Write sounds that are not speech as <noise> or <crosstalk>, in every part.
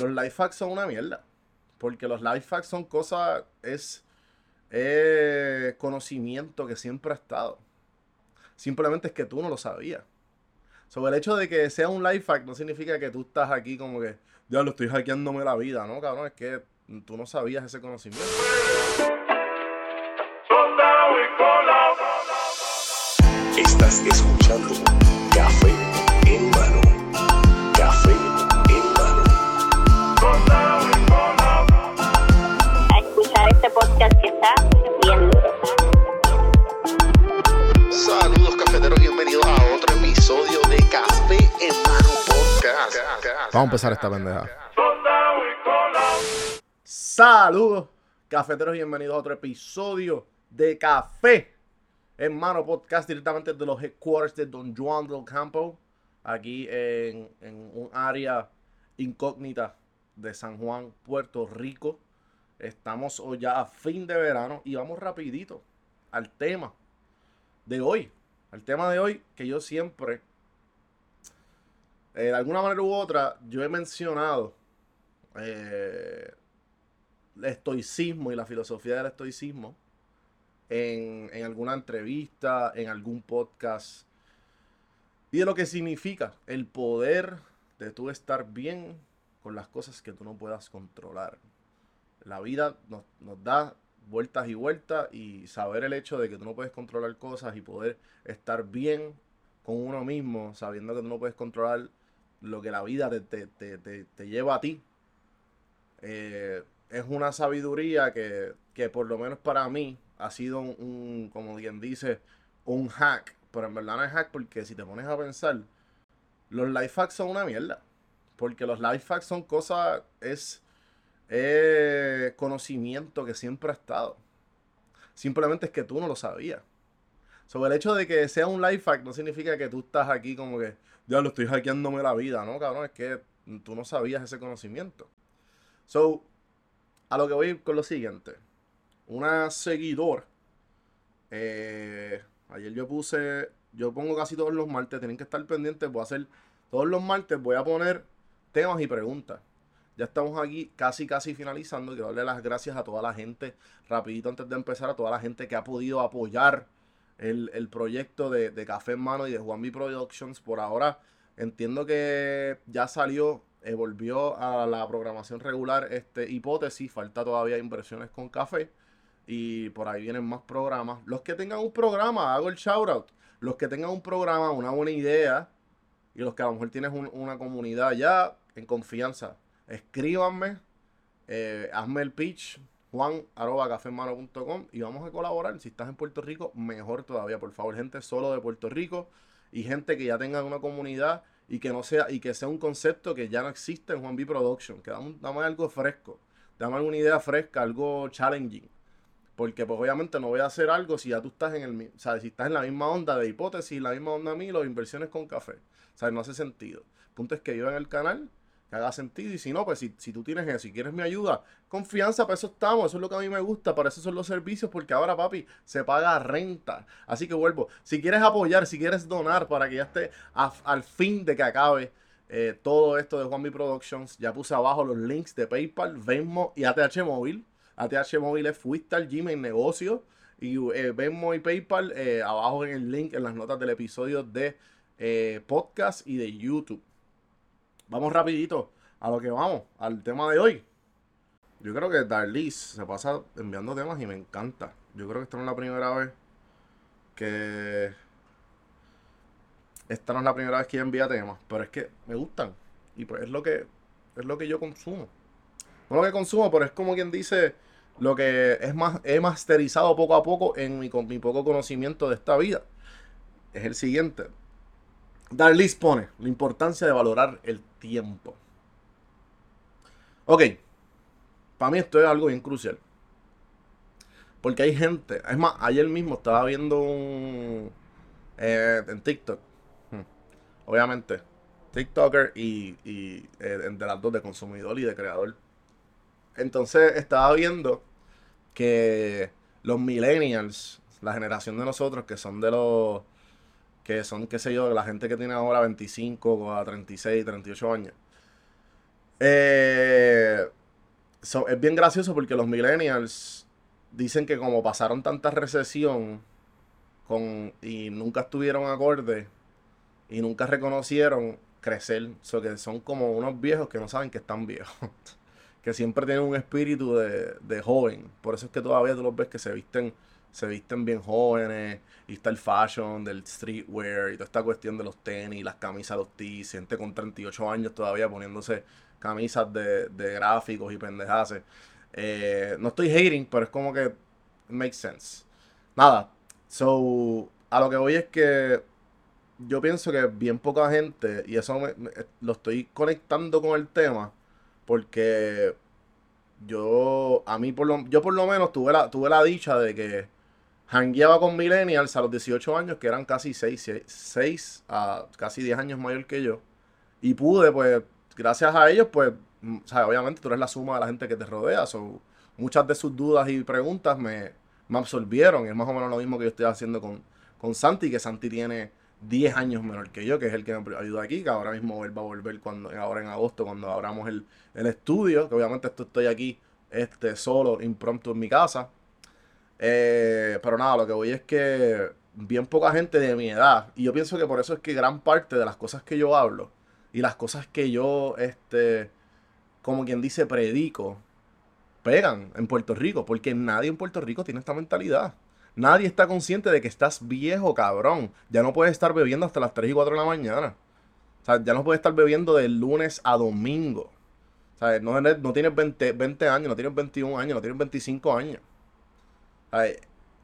Los life hacks son una mierda. Porque los life hacks son cosas, es conocimiento que siempre ha estado. Simplemente es que tú no lo sabías. Sobre el hecho de que sea un life hack no significa que tú estás aquí como que, ya lo estoy hackeándome la vida, ¿no, cabrón? Es que tú no sabías ese conocimiento. Estás escuchando podcast que está bien duro. Saludos cafeteros, bienvenidos a otro episodio de Café en mano podcast. Vamos a empezar esta pendeja. Saludos, cafeteros, y bienvenidos a otro episodio de Café en Mano Podcast directamente de los headquarters de Don Juan del Campo, aquí en, en un área incógnita de San Juan, Puerto Rico. Estamos ya a fin de verano y vamos rapidito al tema de hoy. Al tema de hoy que yo siempre, eh, de alguna manera u otra, yo he mencionado eh, el estoicismo y la filosofía del estoicismo en, en alguna entrevista, en algún podcast, y de lo que significa el poder de tú estar bien con las cosas que tú no puedas controlar. La vida nos, nos da vueltas y vueltas y saber el hecho de que tú no puedes controlar cosas y poder estar bien con uno mismo, sabiendo que tú no puedes controlar lo que la vida te, te- te- te- lleva a ti, eh, es una sabiduría que, que por lo menos para mí ha sido un, como quien dice, un hack. Pero en verdad no es hack porque si te pones a pensar, los life hacks son una mierda. Porque los life hacks son cosas, es eh, conocimiento que siempre ha estado. Simplemente es que tú no lo sabías. Sobre el hecho de que sea un life hack no significa que tú estás aquí como que, ya lo estoy hackeándome la vida, ¿no, cabrón? Es que tú no sabías ese conocimiento. So, a lo que voy con lo siguiente. Una seguidora. eh, ayer yo puse. Yo pongo casi todos los martes. Tienen que estar pendientes. Voy a hacer. Todos los martes voy a poner temas y preguntas. Ya estamos aquí casi casi finalizando. Quiero darle las gracias a toda la gente. Rapidito antes de empezar. A toda la gente que ha podido apoyar el, el proyecto de, de Café en Mano y de Juan B Productions. Por ahora entiendo que ya salió eh, volvió a la programación regular este hipótesis, falta todavía inversiones con café y por ahí vienen más programas. Los que tengan un programa, hago el shout out. Los que tengan un programa, una buena idea y los que a lo mejor tienes un- una comunidad ya en confianza, escríbanme, eh, hazme el pitch, juan y vamos a colaborar. Si estás en Puerto Rico, mejor todavía, por favor, gente solo de Puerto Rico y gente que ya tenga una comunidad y que no sea y que sea un concepto que ya no existe en Juan B Production, que dame, dame algo fresco, dame alguna idea fresca, algo challenging. Porque pues obviamente no voy a hacer algo si ya tú estás en el o sea, si estás en la misma onda de hipótesis, la misma onda a mí, las inversiones con café. O sea, no hace sentido. El punto es que en el canal que haga sentido y si no, pues si, si tú tienes eso, si quieres mi ayuda, confianza, para eso estamos, eso es lo que a mí me gusta, para eso son los servicios, porque ahora papi se paga renta. Así que vuelvo, si quieres apoyar, si quieres donar para que ya esté al fin de que acabe eh, todo esto de Juan B Productions, ya puse abajo los links de PayPal, Venmo y ATH Móvil. ATH Móvil es Fuistar, Gmail, Negocio. Y eh, Venmo y PayPal eh, abajo en el link en las notas del episodio de podcast y de YouTube. Vamos rapidito a lo que vamos, al tema de hoy. Yo creo que Darlis se pasa enviando temas y me encanta. Yo creo que esta no es la primera vez que... Esta no es la primera vez que ella envía temas, pero es que me gustan. Y pues es lo que, es lo que yo consumo. No lo que consumo, pero es como quien dice lo que es más, he masterizado poco a poco en mi, con mi poco conocimiento de esta vida. Es el siguiente. Darlis pone la importancia de valorar el tiempo. Ok, para mí esto es algo bien crucial. Porque hay gente, es más, ayer mismo estaba viendo un eh, en TikTok. Hmm. Obviamente, TikToker y, y eh, de las dos, de consumidor y de creador. Entonces estaba viendo que los millennials, la generación de nosotros que son de los que son, qué sé yo, la gente que tiene ahora 25 a 36, 38 años. Eh, so, es bien gracioso porque los millennials dicen que como pasaron tanta recesión con, y nunca estuvieron acorde y nunca reconocieron crecer, so que son como unos viejos que no saben que están viejos, <laughs> que siempre tienen un espíritu de, de joven, por eso es que todavía tú los ves que se visten se visten bien jóvenes y está el fashion del streetwear y toda esta cuestión de los tenis, las camisas, los tees, gente con 38 años todavía poniéndose camisas de, de gráficos y pendejaces. Eh, no estoy hating, pero es como que makes sense. Nada, so, a lo que voy es que yo pienso que bien poca gente, y eso me- lo estoy conectando con el tema, porque yo, a mí por lo, yo por lo menos tuve la, tuve la dicha de que hangueaba con millennials a los 18 años, que eran casi 6, 6 a casi 10 años mayor que yo. Y pude, pues, gracias a ellos, pues, mm, o obviamente tú eres la suma de la gente que te rodea. So, muchas de sus dudas y preguntas me, me absorbieron. Es más o menos lo mismo que yo estoy haciendo con, con Santi, que Santi tiene 10 años menor que yo, que es el que me ayuda aquí, que ahora mismo él va a volver cuando, ahora en agosto, cuando abramos el, el estudio, que obviamente esto estoy aquí este, solo, impromptu en mi casa. Eh, pero nada, lo que voy es que bien poca gente de mi edad, y yo pienso que por eso es que gran parte de las cosas que yo hablo y las cosas que yo, este, como quien dice, predico, pegan en Puerto Rico, porque nadie en Puerto Rico tiene esta mentalidad. Nadie está consciente de que estás viejo, cabrón. Ya no puedes estar bebiendo hasta las 3 y 4 de la mañana. O sea, ya no puedes estar bebiendo de lunes a domingo. O sea, no, no tienes 20, 20 años, no tienes 21 años, no tienes 25 años.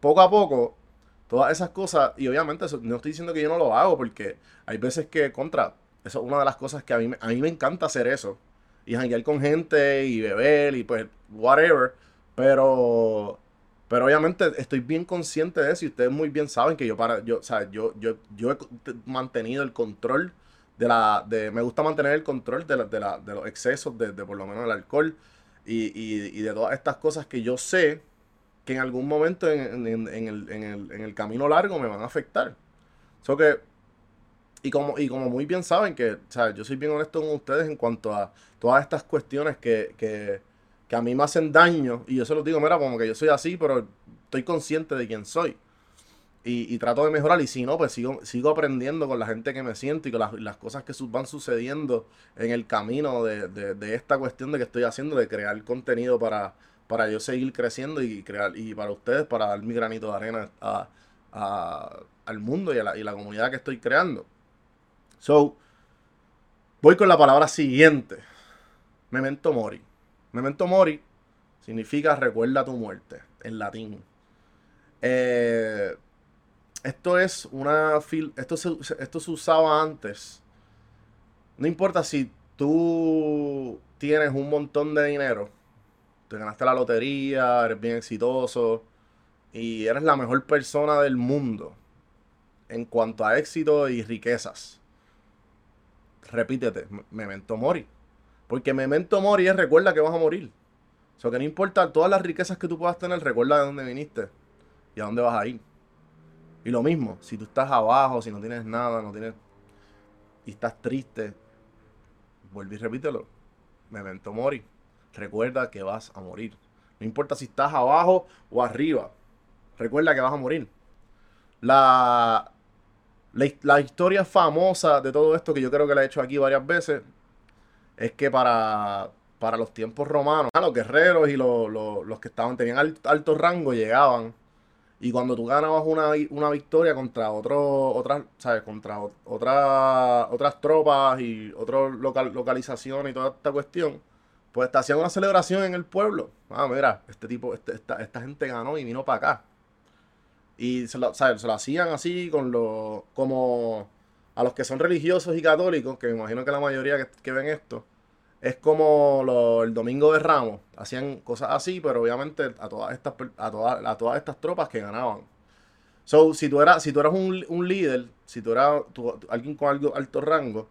Poco a poco, todas esas cosas, y obviamente eso- no estoy diciendo que yo no lo hago, porque hay veces que contra, eso es una de las cosas que a mí, a mí me encanta hacer eso, y janguear con gente, y beber, y pues, whatever, pero, pero obviamente estoy bien consciente de eso, y ustedes muy bien saben que yo para, yo, o sea, yo, yo, yo he mantenido el control de la, de, me gusta mantener el control de, la- de, la- de los excesos, de, de por lo menos el alcohol, y, y de todas estas cosas que yo sé que en algún momento en, en- en el, en el- en el camino largo me van a afectar. Que, y como, y como muy bien saben que, o sea, yo soy bien honesto con ustedes en cuanto a todas estas cuestiones que, que, que a mí me hacen daño, y yo se los digo, mira, como que yo soy así, pero estoy consciente de quién soy. Y, y trato de mejorar, y si no, pues sigo, sigo aprendiendo con la gente que me siento y con las, las cosas que van sucediendo en el camino de, de- de esta cuestión de que estoy haciendo, de crear contenido para, para yo seguir creciendo y crear, y para ustedes, para dar mi granito de arena a- al mundo y a la, comunidad que estoy creando. So, voy con la palabra siguiente. Memento mori. Memento mori significa recuerda tu muerte, en latín. Eh, esto es una fil- esto se, esto se usaba antes. No importa si tú tienes un montón de dinero, te ganaste la lotería, eres bien exitoso y eres la mejor persona del mundo en cuanto a éxito y riquezas. Repítete, me- memento mori. Porque memento mori es recuerda que vas a morir. O sea, que no importa todas las riquezas que tú puedas tener, recuerda de dónde viniste y a dónde vas a ir. Y lo mismo, si tú estás abajo, si no tienes nada, no tienes. y estás triste, vuelve y repítelo. Memento mori. Recuerda que vas a morir. No importa si estás abajo o arriba. Recuerda que vas a morir. La, la, his- la historia famosa de todo esto, que yo creo que la he hecho aquí varias veces, es que para, para los tiempos romanos, los guerreros y los, los- los que estaban, tenían alt- alto rango llegaban. Y cuando tú ganabas una, una victoria contra otro, otras, ¿sabes? Contra ot- otra- otras tropas y otras local, localizaciones y toda esta cuestión, pues te hacían una celebración en el pueblo. Ah, mira, este tipo, este- esta, esta gente ganó y vino para acá. Y se lo, ¿sabes? se lo hacían así con los, como a los que son religiosos y católicos, que me imagino que la mayoría que, que ven esto, es como lo- el Domingo de Ramos. Hacían cosas así, pero obviamente a todas estas, a todas, a todas estas tropas que ganaban. So, si tú eras, si tú eras un, un líder, si tú eras alguien con algo alto rango,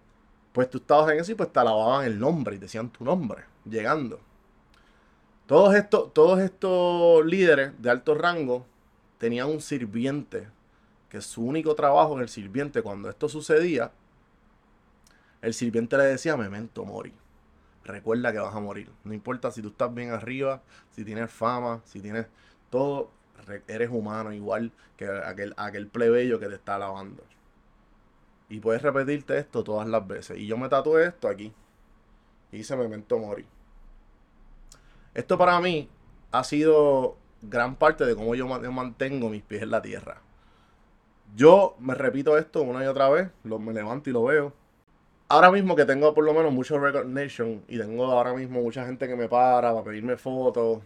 pues tú estabas en eso y pues te alababan el nombre y decían tu nombre, llegando. Todos estos, todos estos líderes de alto rango tenían un sirviente que su único trabajo en el sirviente cuando esto sucedía, el sirviente le decía memento mori. Recuerda que vas a morir. No importa si tú estás bien arriba, si tienes fama, si tienes todo, re- eres humano igual que aquel, aquel plebeyo que te está alabando. Y puedes repetirte esto todas las veces. Y yo me tatué esto aquí. Y hice memento mori. Esto para mí ha sido gran parte de cómo yo ma- yo mantengo mis pies en la tierra. Yo me repito esto una y otra vez, lo, me levanto y lo veo. Ahora mismo que tengo por lo menos mucho recognition y tengo ahora mismo mucha gente que me para para pedirme fotos,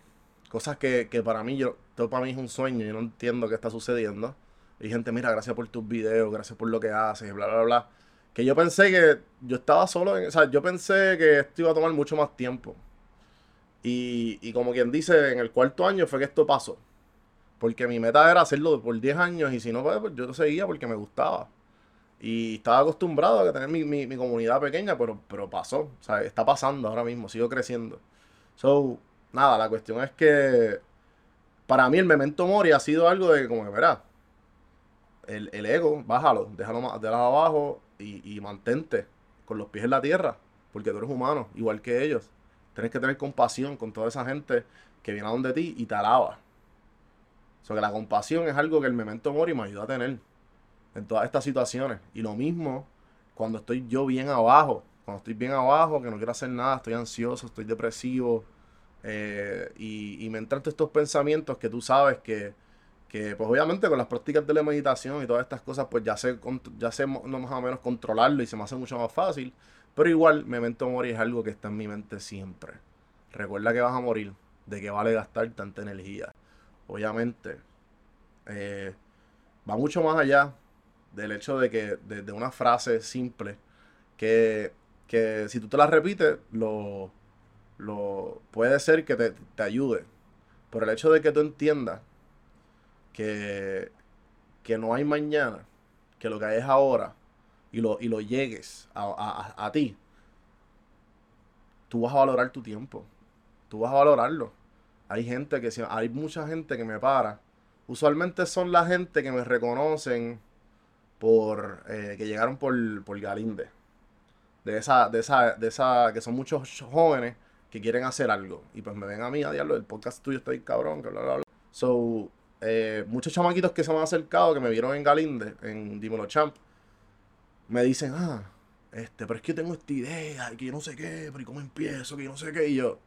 cosas que, que para mí, yo, esto para mí es un sueño, yo no entiendo qué está sucediendo. Y gente, mira, gracias por tus videos, gracias por lo que haces, bla, bla, bla. Que yo pensé que yo estaba solo, en, o sea, yo pensé que esto iba a tomar mucho más tiempo. Y, y como quien dice, en el cuarto año fue que esto pasó. Porque mi meta era hacerlo por 10 años y si no, pues, pues, yo seguía porque me gustaba. Y estaba acostumbrado a tener mi, mi- comunidad pequeña, pero, pero pasó. O sea, está pasando ahora mismo, sigo creciendo. So, nada, la cuestión es que para mí el memento mori ha sido algo de como que, verá, el, el ego, bájalo, déjalo, ma- déjalo abajo y, y mantente con los pies en la tierra, porque tú eres humano, igual que ellos. Tienes que tener compasión con toda esa gente que viene a donde ti y te alaba. O sea, que la compasión es algo que el memento mori me ayuda a tener en todas estas situaciones. Y lo mismo cuando estoy yo bien abajo. Cuando estoy bien abajo, que no quiero hacer nada, estoy ansioso, estoy depresivo. eh, y, y me entran estos pensamientos que tú sabes que, que, pues obviamente con las prácticas de la meditación y todas estas cosas, pues ya sé, ya sé no más o menos controlarlo y se me hace mucho más fácil. Pero igual, memento mori es algo que está en mi mente siempre. Recuerda que vas a morir, de que vale gastar tanta energía. Obviamente, eh, va mucho más allá del hecho de que de, de una frase simple que, que si tú te la repites, lo, lo puede ser que te, te ayude. Pero el hecho de que tú entiendas que, que no hay mañana, que lo que hay es ahora, y lo, y lo llegues a, a- a- ti, tú vas a valorar tu tiempo. Tú vas a valorarlo. Hay gente que, hay mucha gente que me para. Usualmente son la gente que me reconocen por eh, que llegaron por, por Galinde. De esa, de esa, de esa, que son muchos jóvenes que quieren hacer algo. Y pues me ven a mí a diablo, el podcast tuyo está ahí cabrón, que bla, bla, bla. So, eh, muchos chamaquitos que se me han acercado, que me vieron en Galinde, en Dímelo Champ, me dicen, ah, este, pero es que yo tengo esta idea, y que yo no sé qué, pero ¿y cómo empiezo? Que yo no sé qué, y yo,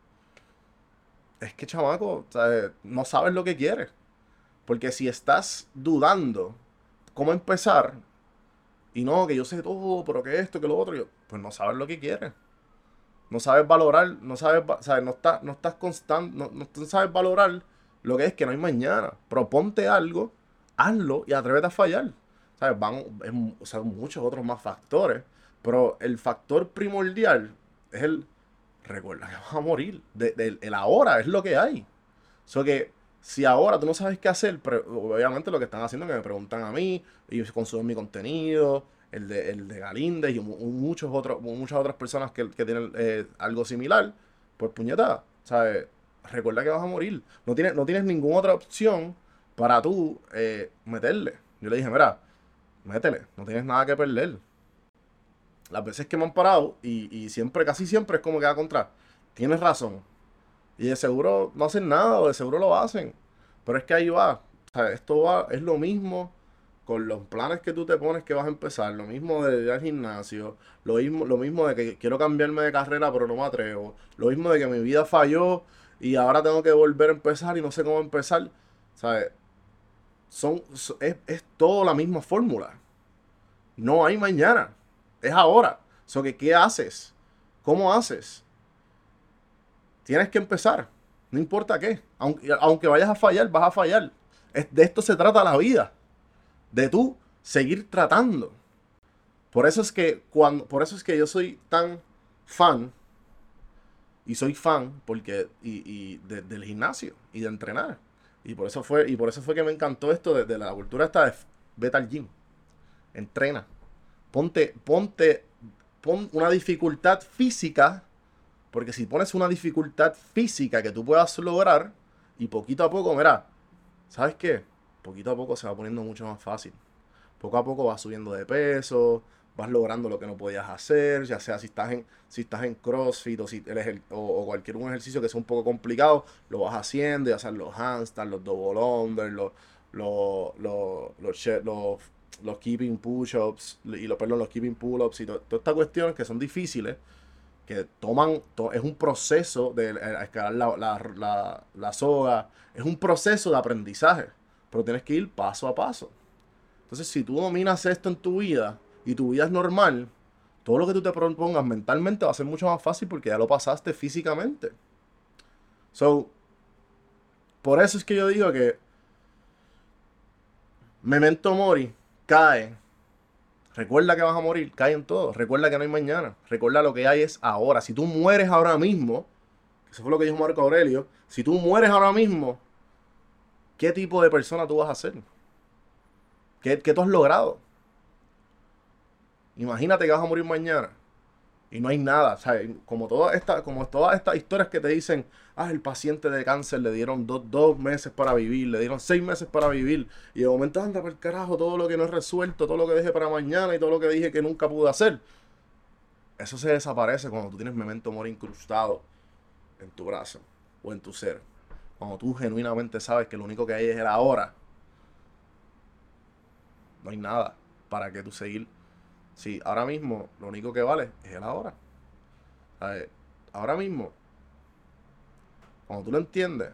es que chamaco, sea, no sabes lo que quieres. Porque si estás dudando cómo empezar, y no, que yo sé todo, pero que esto, que lo otro, yo, pues no sabes lo que quieres. No sabes valorar, no sabes, sabes, no, estás, no estás constante, no, no sabes valorar lo que es que no hay mañana. Proponte algo, hazlo y atrévete a fallar. ¿Sabes? Van, o sea, muchos otros más factores, pero el factor primordial es el, recuerda que vas a morir. De- del- el ahora es lo que hay. So que si ahora tú no sabes qué hacer, obviamente lo que están haciendo es que me preguntan a mí, ellos consumen mi contenido, el de, el de Galíndez y mu- muchos otros, muchas otras personas que, que tienen eh, algo similar, pues puñeta, ¿sabes? Recuerda que vas a morir. No tienes, no tienes ninguna otra opción para tú eh, meterle. Yo le dije, mira, métele, no tienes nada que perder. Las veces que me han parado, y, y siempre, casi siempre es como que va contra, tienes razón. Y de seguro no hacen nada, o de seguro lo hacen. Pero es que ahí va. O sea, esto va, es lo mismo con los planes que tú te pones que vas a empezar. Lo mismo de ir al gimnasio. Lo mismo, lo mismo de que quiero cambiarme de carrera, pero no me atrevo. Lo mismo de que mi vida falló y ahora tengo que volver a empezar y no sé cómo empezar. ¿Sabes? Son, so- es, es todo la misma fórmula. No hay mañana. Es ahora. So que, ¿qué haces? ¿Cómo haces? Tienes que empezar. No importa qué. Aunque, aunque vayas a fallar, vas a fallar. Es- de esto se trata la vida. De tú seguir tratando. Por eso es que cuando, por eso es que yo soy tan fan. Y soy fan porque y, y de- del gimnasio y de entrenar. Y por eso fue, y por eso fue que me encantó esto de, la cultura esta de vete al gym. Entrena. Ponte, ponte, pon una dificultad física porque si pones una dificultad física que tú puedas lograr y poquito a poco, mira, ¿sabes qué? Poquito a poco se va poniendo mucho más fácil. Poco a poco vas subiendo de peso, vas logrando lo que no podías hacer, ya sea si estás en, si estás en CrossFit o, si el o, o cualquier un ejercicio que sea un poco complicado, lo vas haciendo, ya sean los handstands, los double under, los, los, los, los, los, keeping push-ups, y los, perdón, los keeping pull-ups y to- todas estas cuestiones que son difíciles, que toman, to- es un proceso de eh, escalar la, la, la, la soga, es un proceso de aprendizaje, pero tienes que ir paso a paso. Entonces, si tú dominas esto en tu vida y tu vida es normal, todo lo que tú te propongas mentalmente va a ser mucho más fácil porque ya lo pasaste físicamente. So, por eso es que yo digo que Memento Mori cae. Recuerda que vas a morir, cae en todo. Recuerda que no hay mañana. Recuerda lo que hay es ahora. Si tú mueres ahora mismo, eso fue lo que dijo Marco Aurelio, si tú mueres ahora mismo, ¿qué tipo de persona tú vas a ser? ¿Qué, qué tú has logrado? Imagínate que vas a morir mañana y no hay nada. O sea, como, toda esta, como todas estas historias que te dicen, ah, el paciente de cáncer le dieron dos, dos meses para vivir, le dieron seis meses para vivir, y de momento anda por el carajo todo lo que no es resuelto, todo lo que dejé para mañana y todo lo que dije que nunca pude hacer. Eso se desaparece cuando tú tienes memento mori incrustado en tu brazo o en tu ser. Cuando tú genuinamente sabes que lo único que hay es el ahora. No hay nada para que tú seguir. Sí, ahora mismo lo único que vale es el ahora. Ahora mismo, cuando tú lo entiendes,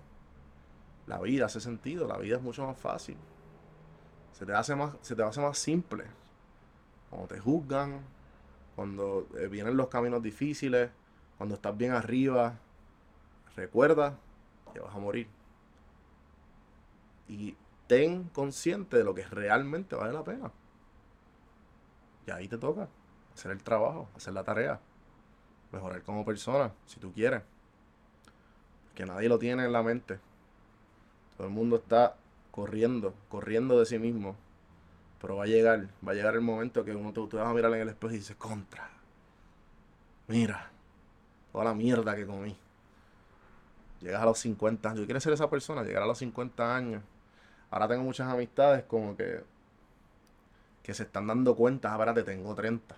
la vida hace sentido, la vida es mucho más fácil. Se te hace más, se te hace más simple. Cuando te juzgan, cuando eh, vienen los caminos difíciles, cuando estás bien arriba, recuerda que vas a morir. Y ten consciente de lo que realmente vale la pena. Ahí te toca hacer el trabajo, hacer la tarea, mejorar como persona, si tú quieres. Que nadie lo tiene en la mente. Todo el mundo está corriendo, corriendo de sí mismo. Pero va a llegar, va a llegar el momento que uno te, tú vas a mirar en el espejo y dices, contra. Mira, toda la mierda que comí. Llegas a los 50 años. Yo quiero ser esa persona, llegar a los 50 años. Ahora tengo muchas amistades como que que se están dando cuenta, ah, espérate, tengo 30.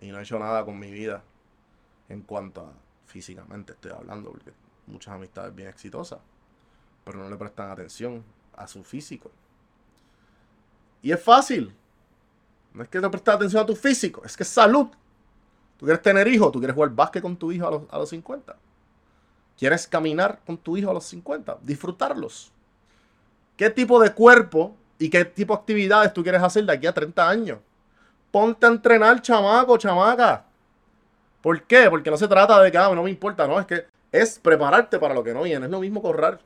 Y no he hecho nada con mi vida en cuanto a físicamente estoy hablando, porque muchas amistades bien exitosas, pero no le prestan atención a su físico. Y es fácil. No es que no prestes atención a tu físico, es que es salud. Tú quieres tener hijos, tú quieres jugar básquet con tu hijo a los, a los 50. Quieres caminar con tu hijo a los 50, disfrutarlos. ¿Qué tipo de cuerpo y qué tipo de actividades tú quieres hacer de aquí a 30 años? Ponte a entrenar, chamaco, chamaca. ¿Por qué? Porque no se trata de que ah, no me importa, no, es que es prepararte para lo que no viene, es lo mismo correr.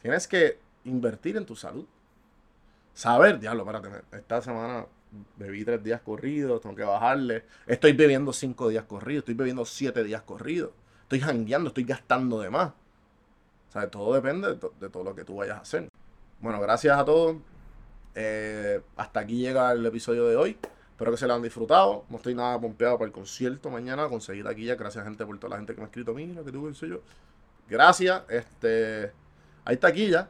Tienes que invertir en tu salud. Saber, diablo, espérate, esta semana bebí tres días corridos, tengo que bajarle. Estoy bebiendo cinco días corridos, estoy bebiendo siete días corridos. Estoy jangueando, estoy gastando de más. O sea, todo depende de todo lo que tú vayas a hacer. Bueno, gracias a todos. Eh, hasta aquí llega el episodio de hoy. Espero que se lo han disfrutado. No estoy nada pompeado para el concierto mañana. Conseguí taquilla. Gracias, gente, por toda la gente que me ha escrito. Mira, que qué sé yo. Gracias. Este. Hay taquilla.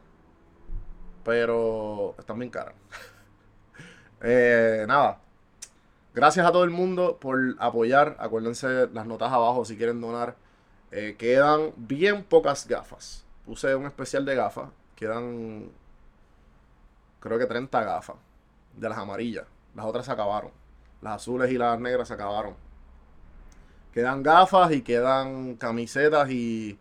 Pero están bien caras. <laughs> Eh, nada. Gracias a todo el mundo por apoyar. Acuérdense las notas abajo si quieren donar. Eh, quedan bien pocas gafas. Puse un especial de gafas. Quedan creo que 30 gafas. De las amarillas. Las otras se acabaron. Las azules y las negras se acabaron. Quedan gafas y quedan camisetas y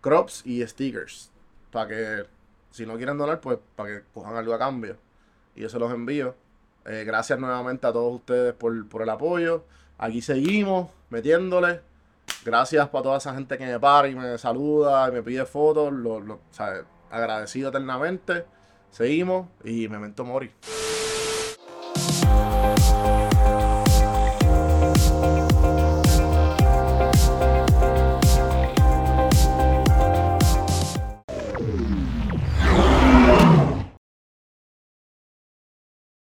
crops y stickers. Para que, si no quieren donar, pues para que cojan algo a cambio. Y yo se los envío. Eh, gracias nuevamente a todos ustedes por, por el apoyo. Aquí seguimos metiéndole. Gracias para toda esa gente que me para y me saluda y me pide fotos. Lo, lo- agradecido eternamente. Seguimos y Memento Mori.